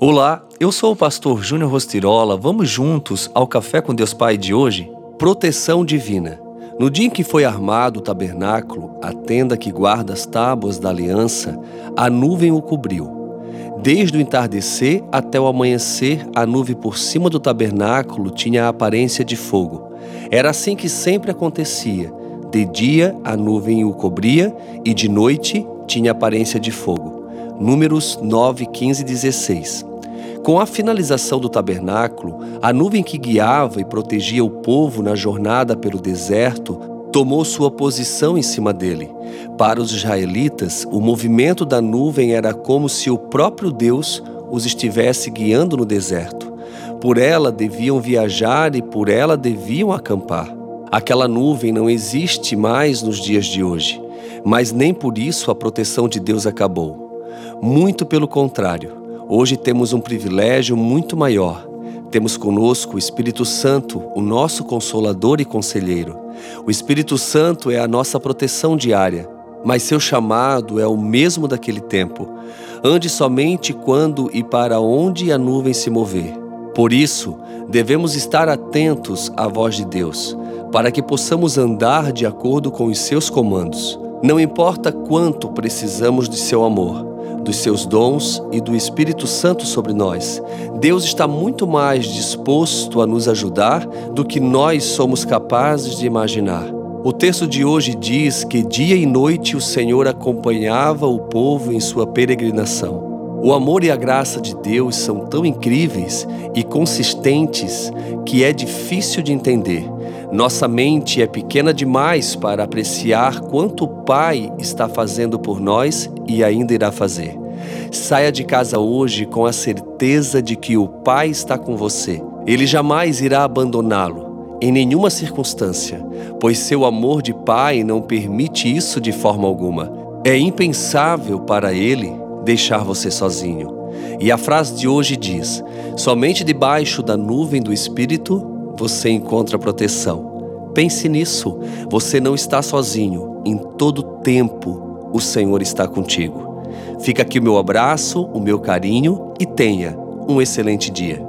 Olá, eu sou o pastor Júnior Rostirola. Vamos juntos ao Café com Deus Pai de hoje? Proteção divina. No dia em que foi armado o tabernáculo, a tenda que guarda as tábuas da aliança, a nuvem o cobriu. Desde o entardecer até o amanhecer, a nuvem por cima do tabernáculo tinha a aparência de fogo. Era assim que sempre acontecia. De dia a nuvem o cobria e de noite tinha aparência de fogo. Números 9, 15 e 16. Com a finalização do tabernáculo, a nuvem que guiava e protegia o povo na jornada pelo deserto tomou sua posição em cima dele. Para os israelitas, o movimento da nuvem era como se o próprio Deus os estivesse guiando no deserto. Por ela deviam viajar e por ela deviam acampar. Aquela nuvem não existe mais nos dias de hoje, mas nem por isso a proteção de Deus acabou. Muito pelo contrário. Hoje temos um privilégio muito maior. Temos conosco o Espírito Santo, o nosso consolador e conselheiro. O Espírito Santo é a nossa proteção diária, mas seu chamado é o mesmo daquele tempo. Ande somente quando e para onde a nuvem se mover. Por isso, devemos estar atentos à voz de Deus, para que possamos andar de acordo com os seus comandos. Não importa quanto precisamos de seu amor, dos seus dons e do Espírito Santo sobre nós. Deus está muito mais disposto a nos ajudar do que nós somos capazes de imaginar. O texto de hoje diz que dia e noite o Senhor acompanhava o povo em sua peregrinação. O amor e a graça de Deus são tão incríveis e consistentes que é difícil de entender. Nossa mente é pequena demais para apreciar quanto o Pai está fazendo por nós e ainda irá fazer. Saia de casa hoje com a certeza de que o Pai está com você. Ele jamais irá abandoná-lo, em nenhuma circunstância, pois seu amor de Pai não permite isso de forma alguma. É impensável para ele deixar você sozinho. E a frase de hoje diz: somente debaixo da nuvem do Espírito você encontra proteção. Pense nisso. Você não está sozinho. Em todo tempo, o Senhor está contigo. Fica aqui o meu abraço, o meu carinho e tenha um excelente dia.